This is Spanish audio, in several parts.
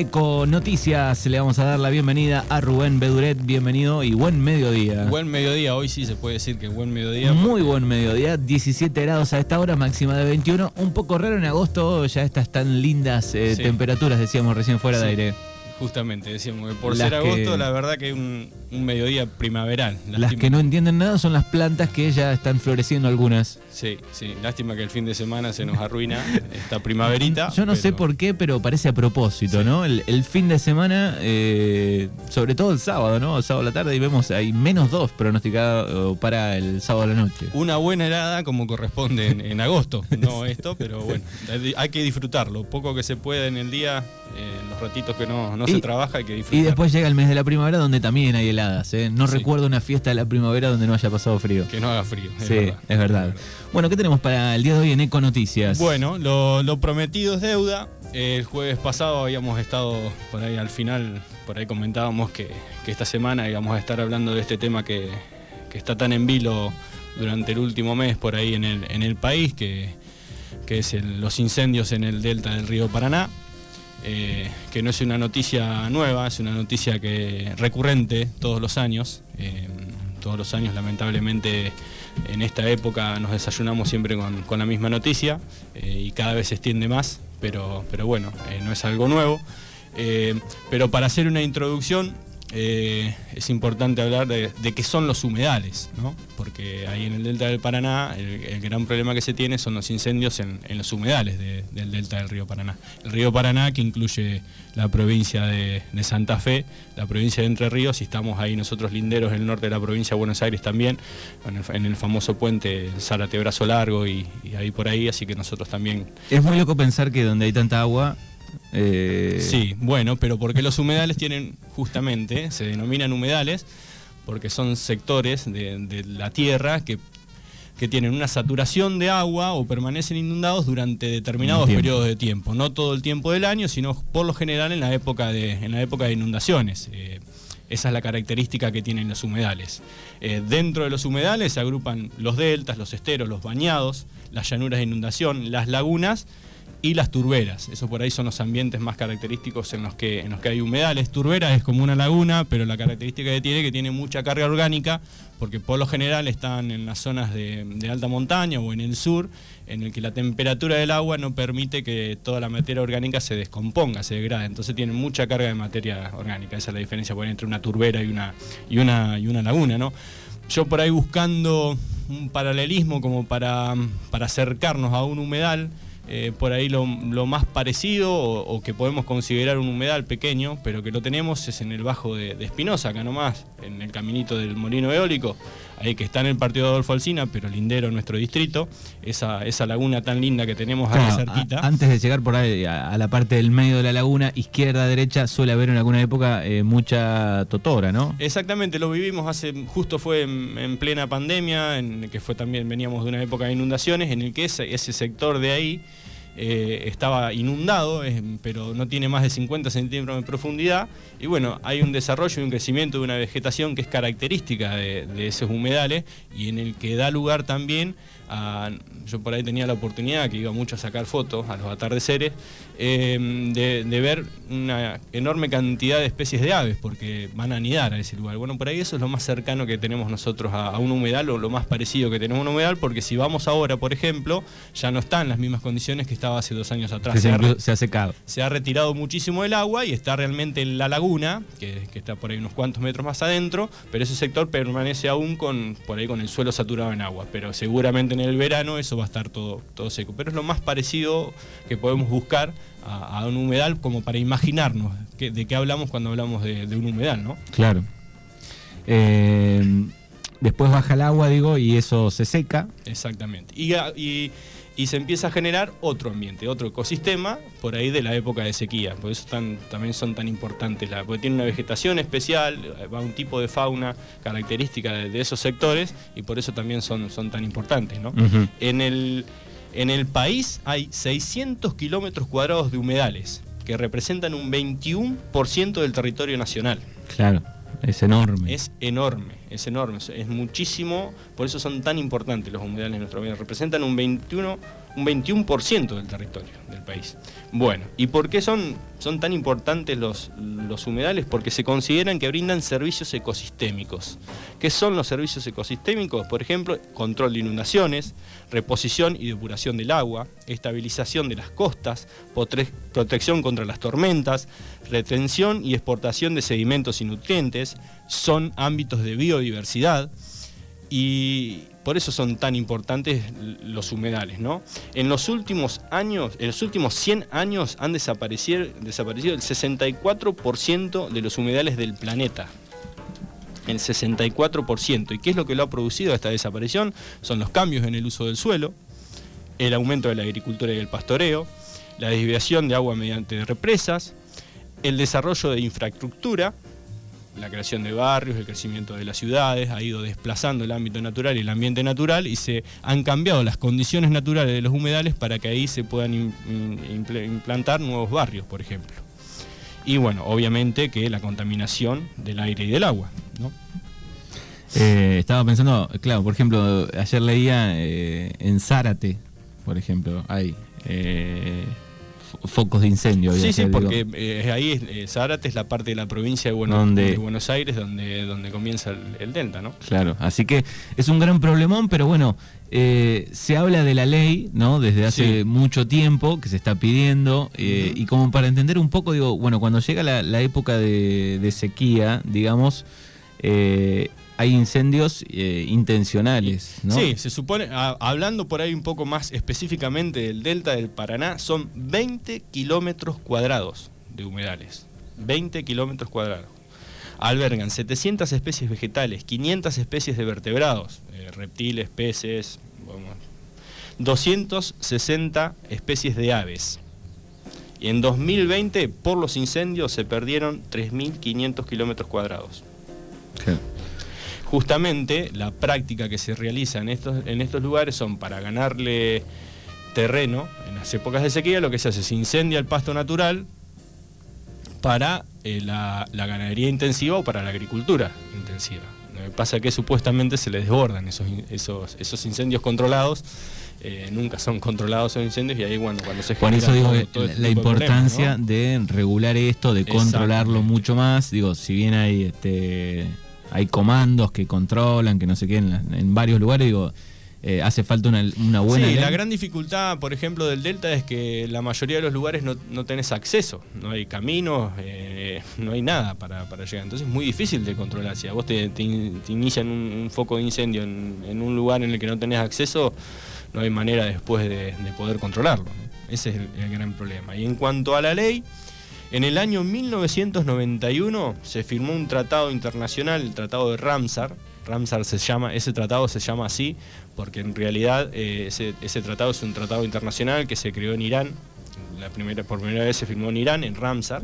Eco Noticias, le vamos a dar la bienvenida a Rubén Beduret, bienvenido y buen mediodía. Buen mediodía, hoy sí se puede decir que buen mediodía. Muy buen mediodía, 17 grados a esta hora, máxima de 21. Un poco raro en agosto, ya estas tan lindas eh, Sí. temperaturas, decíamos recién fuera de aire. Justamente, decíamos que por Las ser que- agosto, la verdad que es un, un mediodía primaveral. Las que no entienden nada son las plantas que ya están floreciendo algunas. Sí, sí, lástima que el fin de semana se nos arruina esta primaverita. Yo no sé por qué, pero parece a propósito, Sí. ¿no? El, el fin de semana, eh, sobre todo el sábado, ¿no? El sábado a la tarde y vemos hay menos dos pronosticados para el sábado a la noche. Una buena helada como corresponde en, en agosto, no esto, pero bueno, hay que disfrutarlo. Poco que se pueda en el día, eh, los ratitos que no, no Y- se trabaja, hay que disfrutar. Y después llega el mes de la primavera donde también hay heladas, ¿eh? No Sí. recuerdo una fiesta de la primavera donde no haya pasado frío. Que no haga frío. es sí, verdad. es verdad. Bueno, ¿qué tenemos para el día de hoy en Eco Noticias? Bueno, lo, lo prometido es deuda. El jueves pasado habíamos estado por ahí al final, por ahí comentábamos que, que esta semana íbamos a estar hablando de este tema que, que está tan en vilo durante el último mes por ahí en el, en el país, que, que es el- los incendios en el delta del río Paraná. Eh, que no es una noticia nueva, es una noticia que recurrente todos los años. eh, todos los años, lamentablemente, en esta época nos desayunamos siempre con, la misma noticia eh, y cada vez se extiende más, pero, pero bueno, no es algo nuevo. Pero para hacer una introducción, eh, es importante hablar de, qué son los humedales, ¿no? porque ahí en el delta del Paraná el, gran problema que se tiene son los incendios en, los humedales de- del delta del río Paraná. El río Paraná que incluye la provincia de, Santa Fe, la provincia de Entre Ríos y estamos ahí nosotros linderos del norte de la provincia de Buenos Aires también, en el, famoso puente Zárate Brazo Largo y ahí por ahí, así que nosotros también Es muy loco pensar que donde hay tanta agua... eh, Sí, bueno, pero porque los humedales tienen justamente, se denominan humedales, porque son sectores de, de la tierra que, que tienen una saturación de agua o permanecen inundados durante determinados periodos de tiempo. No todo el tiempo del año, sino por lo general en la época de, en la época de inundaciones. Eh, esa es la característica que tienen los humedales. Eh, dentro de los humedales se agrupan los deltas, los esteros, los bañados, las llanuras de inundación, las lagunas y las turberas. Eso por ahí son los ambientes más característicos en los que, en los que hay humedales. Turbera es como una laguna, pero la característica que tiene es que tiene mucha carga orgánica, porque por lo general están en las zonas de, alta montaña o en el sur, en el que la temperatura del agua no permite que toda la materia orgánica se descomponga, se degrade. Entonces tienen mucha carga de materia orgánica. Esa es la diferencia entre una turbera y una, y una, y una laguna, ¿no? Yo por ahí buscando un paralelismo como para, para acercarnos a un humedal, eh, por ahí lo, más parecido o, o que podemos considerar un humedal pequeño, pero que lo tenemos es en el Bajo de, de Espinosa, acá nomás, en el caminito del Molino Eólico, ahí que está en el partido de Adolfo Alsina, pero lindero en nuestro distrito, esa, esa laguna tan linda que tenemos Claro, cerquita. a- antes de llegar por ahí a, a la parte del medio de la laguna, izquierda, derecha, suele haber en alguna época eh, mucha totora, ¿no? Exactamente, lo vivimos hace, justo fue en, en plena pandemia, en que fue también, veníamos de una época de inundaciones, en el que ese, ese sector de ahí eh, estaba inundado, pero no tiene más de 50 centímetros de profundidad. Y bueno, hay un desarrollo y un crecimiento de una vegetación que es característica de esos humedales y en el que da lugar también a. Yo por ahí tenía la oportunidad, que iba mucho a sacar fotos a los atardeceres, eh, de, de ver una enorme cantidad de especies de aves, porque van a anidar a ese lugar. Bueno, por ahí eso es lo más cercano que tenemos nosotros a, a un humedal, o lo más parecido que tenemos a un humedal, porque si vamos ahora, por ejemplo, ya no está en las mismas condiciones que estaba hace dos años atrás. Ha se ha secado. se ha retirado muchísimo el agua y está realmente en la laguna, que, que está por ahí unos cuantos metros más adentro, pero ese sector permanece aún con, por ahí con el suelo saturado en agua. Pero seguramente en el verano eso va a estar todo, todo seco. Pero es lo más parecido que podemos buscar a, a un humedal como para imaginarnos de qué hablamos cuando hablamos de, de un humedal, ¿no? Claro. Eh, después baja el agua, digo, y eso se seca. Exactamente. Y, a- y- y se empieza a generar otro ambiente, otro ecosistema, por ahí de la época de sequía. Por eso tan- también son tan importantes, la, porque tiene una vegetación especial, eh, va un tipo de fauna característica de, de esos sectores, y por eso también son, son tan importantes. en, el, en el país hay 600 kilómetros cuadrados de humedales, que representan un 21% del territorio nacional. Claro, es enorme. Es enorme, es enorme, es- muchísimo, por eso son tan importantes los humedales en nuestro país. Representan un 21, un 21% del territorio del país. Bueno, ¿y por qué son, son tan importantes los, los humedales? Porque se consideran que brindan servicios ecosistémicos. ¿Qué son los servicios ecosistémicos? Por ejemplo, control de inundaciones, reposición y depuración del agua, estabilización de las costas, protección contra las tormentas, retención y exportación de sedimentos y nutrientes, son ámbitos de biodiversidad y por eso son tan importantes los humedales, ¿no? En los últimos años, en los últimos 100 años han desaparecido, desaparecido el 64% de los humedales del planeta. El 64%. ¿Y qué es lo que lo ha producido esta desaparición? Son los cambios en el uso del suelo, el aumento de la agricultura y el pastoreo, la desviación de agua mediante represas, el desarrollo de infraestructura, la creación de barrios, el crecimiento de las ciudades, ha ido desplazando el ámbito natural y el ambiente natural y se han cambiado las condiciones naturales de los humedales para que ahí se puedan implantar nuevos barrios, por ejemplo. Y bueno, obviamente que la contaminación del aire y del agua. Eh, estaba pensando, claro, por ejemplo, ayer leía eh, en Zárate, por ejemplo, hay eh, focos de incendio. Sí, sí, porque eh, ahí eh, Zárate es la parte de la provincia de, Buenos Aires donde, donde comienza el, delta, ¿no? Claro, así que es un gran problemón, pero bueno, eh, se habla de la ley, ¿no? Desde hace mucho tiempo que se está pidiendo y como para entender un poco, digo, bueno, cuando llega la, época de, de, sequía, digamos, hay incendios eh, intencionales, ¿no? Sí, se supone, hablando por ahí un poco más específicamente del delta del Paraná, son 20 kilómetros cuadrados de humedales. 20 kilómetros cuadrados. Albergan 700 especies vegetales, 500 especies de vertebrados, eh, reptiles, peces, 260 especies de aves. Y en 2020, por los incendios, se perdieron 3.500 kilómetros cuadrados justamente la práctica que se realiza en estos, en estos lugares son para ganarle terreno en las épocas de sequía, lo que se hace es incendia el pasto natural para eh, la, ganadería intensiva o para la agricultura intensiva. Lo que pasa es que supuestamente se les desbordan esos, esos, esos incendios controlados. Eh, nunca son controlados esos incendios y ahí bueno cuando se por eso digo la, importancia de regular esto de controlarlo mucho más digo si bien hay este hay comandos que controlan, que no sé qué, en, varios lugares, digo, eh, hace falta una, una buena... Sí, la gran dificultad, por ejemplo, del Delta es que la mayoría de los lugares no, no tenés acceso, no hay caminos, eh, no hay nada para, llegar. Entonces es muy difícil de controlar. Si a vos te, inician un, foco de incendio en, un lugar en el que no tenés acceso, no hay manera después de, poder controlarlo. Ese es el gran problema. Y en cuanto a la ley... En el año 1991 se firmó un tratado internacional, el Tratado de Ramsar. Ramsar se llama, ese tratado se llama así porque en realidad eh, ese, tratado es un tratado internacional que se creó en Irán. La primera, por primera vez se firmó en Irán, en Ramsar,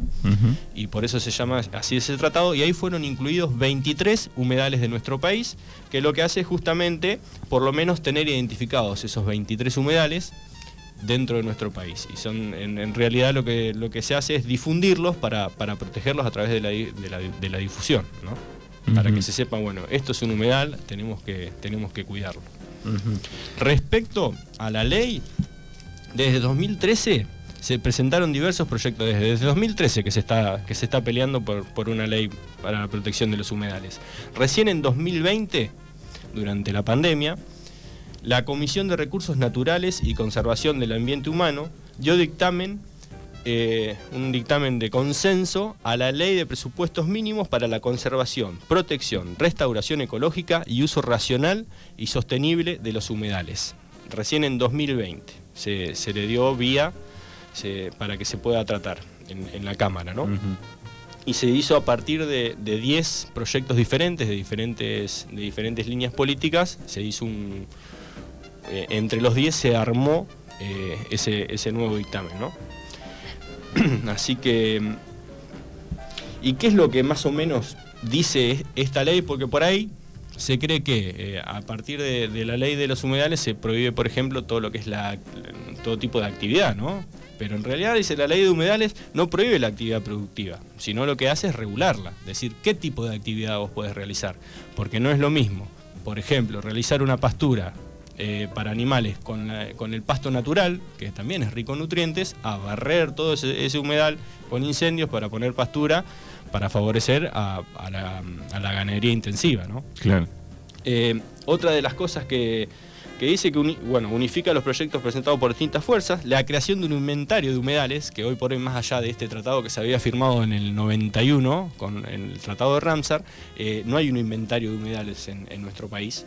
y por eso se llama así ese tratado. Y ahí fueron incluidos 23 humedales de nuestro país, que lo que hace es justamente, por lo menos, tener identificados esos 23 humedales dentro de nuestro país. Y son en, realidad lo que, lo que se hace es difundirlos para, protegerlos a través de la, de la, difusión, ¿no? Para que se sepa, bueno, esto es un humedal, tenemos que, tenemos que cuidarlo. Respecto a la ley, desde 2013 se presentaron diversos proyectos, desde, 2013 que se está, que se está peleando por, por una ley para la protección de los humedales. Recién en 2020, durante la pandemia, la Comisión de Recursos Naturales y Conservación del Ambiente Humano dio dictamen, eh, un dictamen de consenso a la Ley de Presupuestos Mínimos para la Conservación, Protección, Restauración Ecológica y Uso Racional y Sostenible de los Humedales. Recién en 2020 se, le dio vía para que se pueda tratar en, la Cámara, ¿no? y se hizo a partir de 10 proyectos diferentes, de diferentes, de diferentes líneas políticas, se hizo un, eh, entre los 10 se armó eh, ese, nuevo dictamen, ¿no? Así que, ¿y qué es lo que más o menos dice esta ley? Porque por ahí se cree que eh, a partir de, la ley de los humedales se prohíbe, por ejemplo, todo lo que es la, todo tipo de actividad, ¿no? Pero en realidad dice la ley de humedales no prohíbe la actividad productiva, sino lo que hace es regularla, decir, qué tipo de actividad vos podés realizar, porque no es lo mismo, por ejemplo, realizar una pastura eh, para animales con, el pasto natural, que también es rico en nutrientes, a barrer todo ese, humedal con incendios para poner pastura, para favorecer a, la, ganadería intensiva. ¿no? Claro. Eh, otra de las cosas que, dice que bueno, unifica los proyectos presentados por distintas fuerzas, la creación de un inventario de humedales, que hoy por hoy, más allá de este tratado que se había firmado en el 91, con el tratado de Ramsar, eh, no hay un inventario de humedales en nuestro país.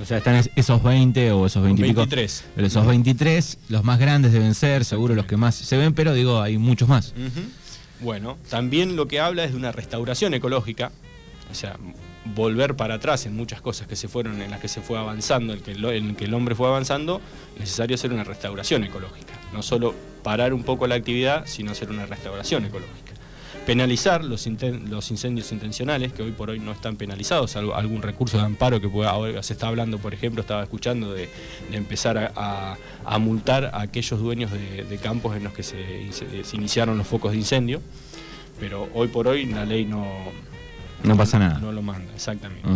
O sea, están esos 20 o esos 20 23. pero esos 23, los más grandes deben ser, seguro los que más se ven, pero digo, hay muchos más. Bueno, también lo que habla es de una restauración ecológica, o sea, volver para atrás en muchas cosas que se fueron, en las que se fue avanzando, en que, en que el hombre fue avanzando, necesario hacer una restauración ecológica. No solo parar un poco la actividad, sino hacer una restauración ecológica penalizar los, los, incendios intencionales, que hoy por hoy no están penalizados, algún recurso de amparo que pueda, ahora se está hablando, por ejemplo, estaba escuchando de, empezar a, multar a aquellos dueños de, campos en los que se, iniciaron los focos de incendio, pero hoy por hoy la ley no... No pasa nada. No lo manda, exactamente.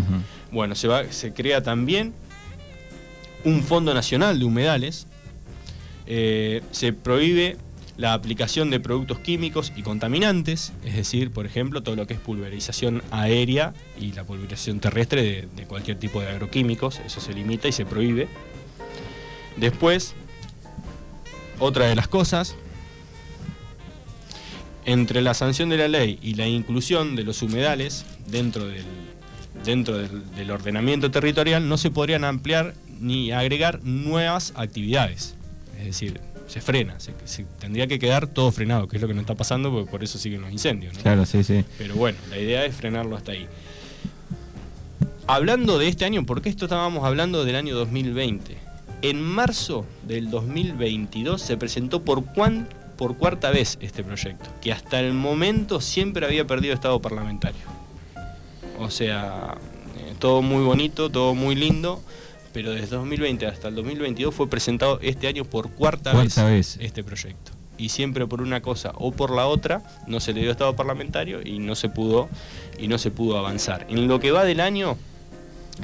Bueno, se, va, se crea también un Fondo Nacional de Humedales, eh, se prohíbe la aplicación de productos químicos y contaminantes, es decir, por ejemplo, todo lo que es pulverización aérea y la pulverización terrestre de, cualquier tipo de agroquímicos, eso se limita y se prohíbe. Después, otra de las cosas, entre la sanción de la ley y la inclusión de los humedales dentro del, dentro del ordenamiento territorial, no se podrían ampliar ni agregar nuevas actividades. Es decir, se frena, se, tendría que quedar todo frenado, que es lo que no está pasando, porque por eso siguen los incendios. Claro, sí, sí. Pero bueno, la idea es frenarlo hasta ahí. Hablando de este año, porque esto estábamos hablando del año 2020. En marzo del 2022 se presentó por, por cuarta vez este proyecto, que hasta el momento siempre había perdido estado parlamentario. O sea, eh, todo muy bonito, todo muy lindo, pero desde 2020 hasta el 2022 fue presentado este año por cuarta, vez, este proyecto. Y siempre por una cosa o por la otra no se le dio estado parlamentario y no se pudo y no se pudo avanzar. En lo que va del año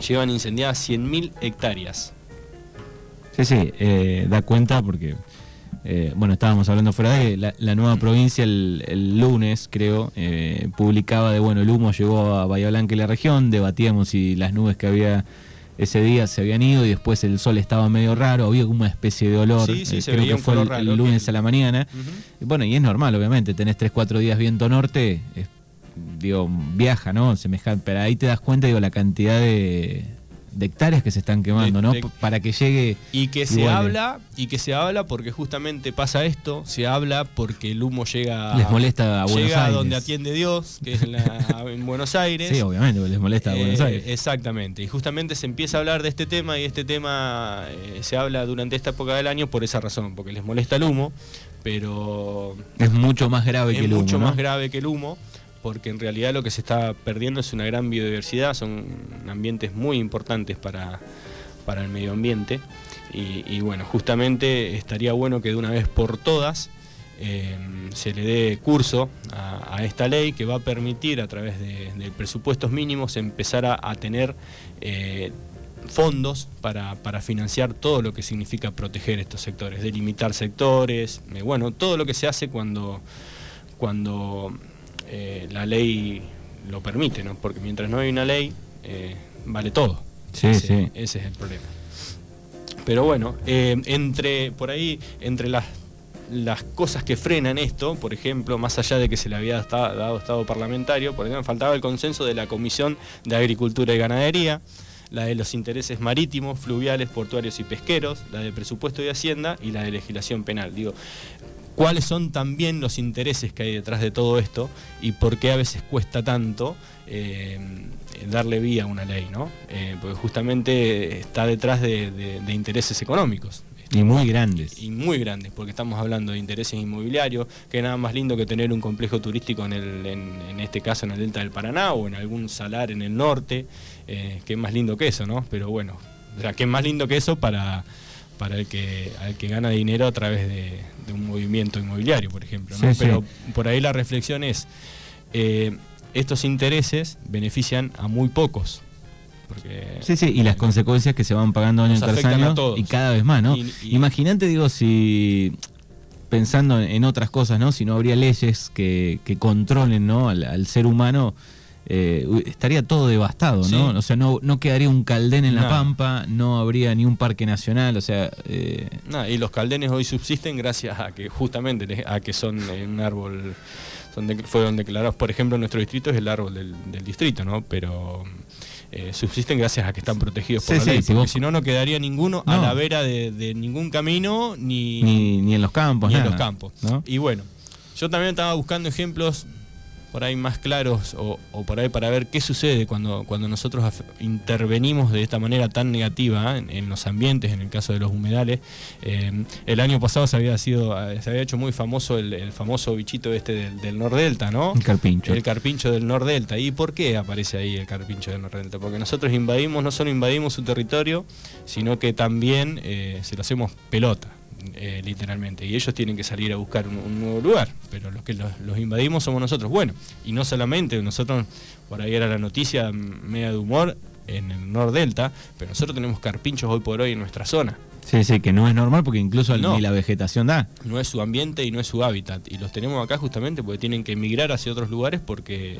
llevan incendiadas 100.000 hectáreas. Sí, sí, eh, da cuenta porque, eh, bueno, estábamos hablando fuera de la, la nueva provincia el, lunes, creo, eh, publicaba de, bueno, el humo llegó a Bahía Blanca y la región, debatíamos si las nubes que había ese día se habían ido y después el sol estaba medio raro, había como una especie de olor, sí, sí, eh, creo que fue el, lunes a la mañana. y bueno, y es normal, obviamente, tenés 3-4 días viento norte, digo, viaja, ¿no? Semejante, pero ahí te das cuenta, digo, la cantidad de, de hectáreas que se están quemando, ¿no? Para que llegue. Y que se habla, y que se habla porque justamente pasa esto, se habla porque el humo llega. Les molesta a Buenos llega donde atiende Dios, que es en, Buenos Aires. Sí, obviamente, les molesta a Buenos eh, Aires. Exactamente. Y justamente se empieza a hablar de este tema y este tema eh, se habla durante esta época del año por esa razón, porque les molesta el humo, pero. Es mucho más grave que el humo. Es mucho más grave que el humo porque en realidad lo que se está perdiendo es una gran biodiversidad, son ambientes muy importantes para, el medio ambiente. Y, bueno, justamente estaría bueno que de una vez por todas eh, se le dé curso a, esta ley que va a permitir a través de, presupuestos mínimos empezar a, tener eh, fondos para, financiar todo lo que significa proteger estos sectores, delimitar sectores, eh, bueno, todo lo que se hace cuando, cuando eh, la ley lo permite, ¿no? Porque mientras no hay una ley, eh, vale todo. Sí, ese, sí. ese es el problema. Pero bueno, eh, entre por ahí, entre las, las cosas que frenan esto, por ejemplo, más allá de que se le había dado estado parlamentario, por ejemplo, faltaba el consenso de la Comisión de Agricultura y Ganadería, la de los intereses marítimos, fluviales, portuarios y pesqueros, la de presupuesto y hacienda y la de legislación penal. Digo, cuáles son también los intereses que hay detrás de todo esto y por qué a veces cuesta tanto eh, darle vía a una ley, ¿no? Eh, porque justamente está detrás de, intereses económicos. Y muy grandes. Y muy grandes, porque estamos hablando de intereses inmobiliarios, que nada más lindo que tener un complejo turístico en, el, en, este caso en el delta del Paraná o en algún salar en el norte, eh, que es más lindo que eso, ¿no? Pero bueno, o sea, que es más lindo que eso para, para el que, al que gana dinero a través de, un movimiento inmobiliario, por ejemplo. Pero por ahí la reflexión es, eh, estos intereses benefician a muy pocos, Porque, sí, sí, y las consecuencias que se van pagando año tras año y cada vez más, ¿no? Imagínate, digo, si pensando en otras cosas, ¿no? Si no habría leyes que, controlen, ¿no? al ser humano eh, estaría todo devastado, ¿no? O sea, no, no quedaría un caldén en la pampa, no habría ni un parque nacional, o sea... Eh... y los caldenes hoy subsisten gracias a que justamente a que son un árbol, son fueron declarados, por ejemplo, nuestro distrito es el árbol del, distrito, ¿no? Pero... Eh, subsisten gracias a que están protegidos por la ley, porque si no, no quedaría ninguno a la vera de, ningún camino, ni, ni, en los campos. Ni en los campos. Y bueno, yo también estaba buscando ejemplos por ahí más claros o, por ahí para ver qué sucede cuando, cuando nosotros intervenimos de esta manera tan negativa ¿eh? en, los ambientes, en el caso de los humedales. Eh, el año pasado se había sido, eh, se había hecho muy famoso el, famoso bichito este del, del, Nordelta, ¿no? El carpincho. El carpincho del Nordelta. ¿Y por qué aparece ahí el carpincho del Nordelta? Porque nosotros invadimos, no solo invadimos su territorio, sino que también se lo hacemos pelota. Eh, literalmente. Y ellos tienen que salir a buscar un, nuevo lugar, pero los que los, invadimos somos nosotros. Bueno, y no solamente nosotros, por ahí era la noticia media de humor en el Delta pero nosotros tenemos carpinchos hoy por hoy en nuestra zona. Sí, sí, que no es normal porque incluso ni la vegetación da. No es su ambiente y no es su hábitat. Y los tenemos acá justamente porque tienen que emigrar hacia otros lugares porque eh,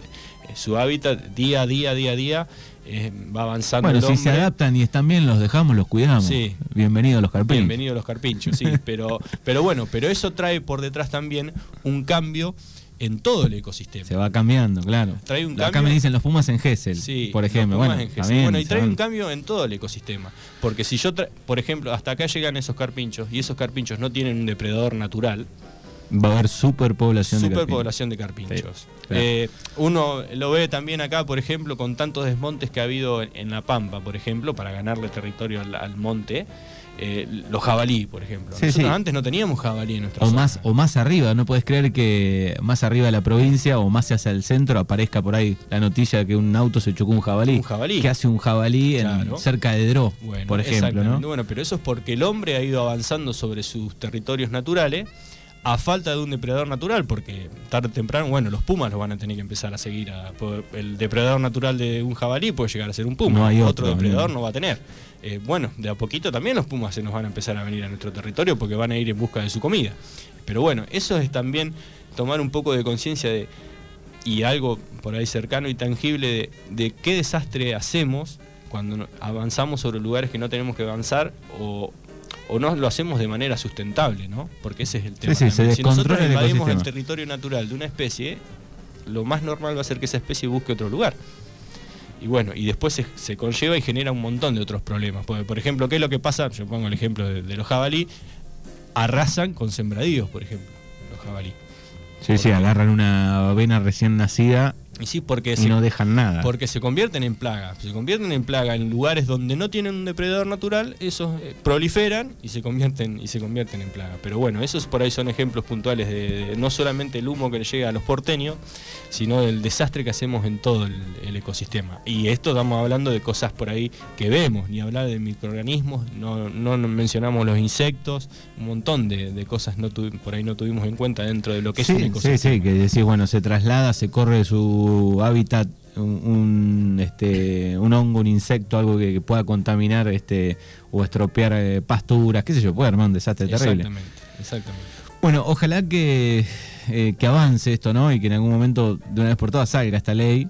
su hábitat día a día, día a día, eh, va avanzando. Bueno, si se adaptan y están bien, los dejamos, los cuidamos. Sí. Bienvenidos los carpinchos. Bienvenidos los carpinchos, sí. pero, pero bueno, pero eso trae por detrás también un cambio en todo el ecosistema. Se va cambiando, claro. Trae un cambio, Acá me dicen los pumas en Gessel, sí, por ejemplo. Bueno, bueno, y trae un cambio en todo el ecosistema. Porque si yo, por ejemplo, hasta acá llegan esos carpinchos y esos carpinchos no tienen un depredador natural, Va a haber superpoblación, superpoblación de carpinchos. Eh, uno lo ve también acá, por ejemplo, con tantos desmontes que ha habido en, La Pampa, por ejemplo, para ganarle territorio al monte. Eh, los jabalí, por ejemplo. Nosotros antes no teníamos jabalí en nuestra o zona. Más, o más arriba, no puedes creer que más arriba de la provincia o más hacia el centro aparezca por ahí la noticia de que un auto se chocó un jabalí. Un jabalí. Que hace un jabalí cerca de Dro, por ejemplo. ¿no? Bueno, pero eso es porque el hombre ha ido avanzando sobre sus territorios naturales a falta de un depredador natural, porque tarde o temprano, bueno, los pumas los van a tener que empezar a seguir. el depredador natural de un jabalí puede llegar a ser un puma, hay otro, depredador no va a tener. Eh, bueno, de a poquito también los pumas se nos van a empezar a venir a nuestro territorio porque van a ir en busca de su comida. Pero bueno, eso es también tomar un poco de conciencia de y algo por ahí cercano y tangible de, de qué desastre hacemos cuando avanzamos sobre lugares que no tenemos que avanzar o o no lo hacemos de manera sustentable, ¿no? Porque ese es el tema. si nosotros invadimos el, territorio natural de una especie, lo más normal va a ser que esa especie busque otro lugar. Y bueno, y después se, conlleva y genera un montón de otros problemas. por ejemplo, ¿qué es lo que pasa? Yo pongo el ejemplo de, los jabalí. Arrasan con sembradíos, por ejemplo, los jabalí. Sí, sí, agarran una avena recién nacida y sí, porque no dejan nada. Porque se convierten en plaga. Se convierten en plaga en lugares donde no tienen un depredador natural, esos eh, proliferan y se convierten y se convierten en plaga. Pero bueno, esos por ahí son ejemplos puntuales de, no solamente el humo que le llega a los porteños, sino del desastre que hacemos en todo el, ecosistema. Y esto estamos hablando de cosas por ahí que vemos, ni hablar de microorganismos, no, no mencionamos los insectos, un montón de, cosas no por ahí no tuvimos en cuenta dentro de lo que es un ecosistema. Sí, sí, que decís, bueno, se traslada, se corre su hábitat un, este, un hongo, un insecto, algo que, pueda contaminar este, o estropear eh, pasturas, qué sé yo, puede armar un desastre terrible. Exactamente, Bueno, ojalá que, eh, que avance esto, ¿no? Y que en algún momento de una vez por todas salga esta ley.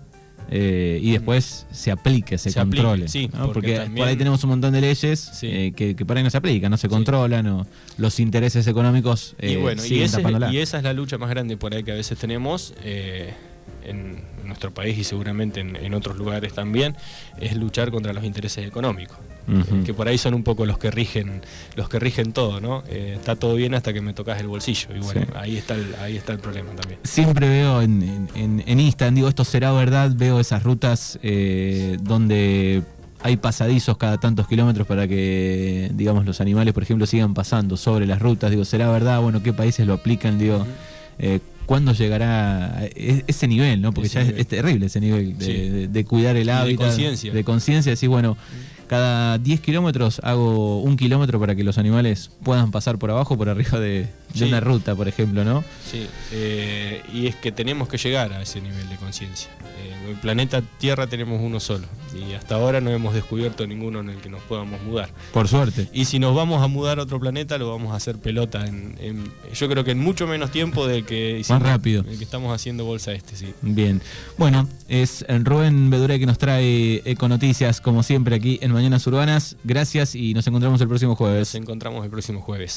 Eh, y después se aplique, se, controle. sí, porque, por ahí tenemos un montón de leyes que, que, por ahí no se aplican, no se controlan, o los intereses económicos y bueno, y, y, esa es la lucha más grande por ahí que a veces tenemos en nuestro país y seguramente en, otros lugares también, es luchar contra los intereses económicos, que por ahí son un poco los que rigen, los que rigen todo, ¿no? Eh, está todo bien hasta que me tocas el bolsillo y bueno, ahí está el, ahí está el problema también. Siempre veo en, en, Instagram, digo, esto será verdad, veo esas rutas eh, donde hay pasadizos cada tantos kilómetros para que, digamos, los animales, por ejemplo, sigan pasando sobre las rutas. Digo, ¿será verdad? Bueno, ¿qué países lo aplican? Digo, cuándo llegará e-, ese nivel, ¿no? Porque ya Es, terrible ese nivel de, cuidar el hábitat, de conciencia. De conciencia, decir, bueno, cada 10 kilómetros hago un kilómetro para que los animales puedan pasar por abajo, por arriba de, una ruta, por ejemplo, ¿no? Sí, eh, y es que tenemos que llegar a ese nivel de conciencia. Eh, el planeta Tierra tenemos uno solo y hasta ahora no hemos descubierto ninguno en el que nos podamos mudar. Por suerte. Y si nos vamos a mudar a otro planeta, lo vamos a hacer pelota. En, yo creo que en mucho menos tiempo del que, Más rápido. que estamos haciendo bolsa este, sí. Bien. Bueno, es Rubén Bedure que nos trae Econoticias, como siempre, aquí en Mañanas Urbanas. Gracias y nos encontramos el próximo jueves. Nos encontramos el próximo jueves.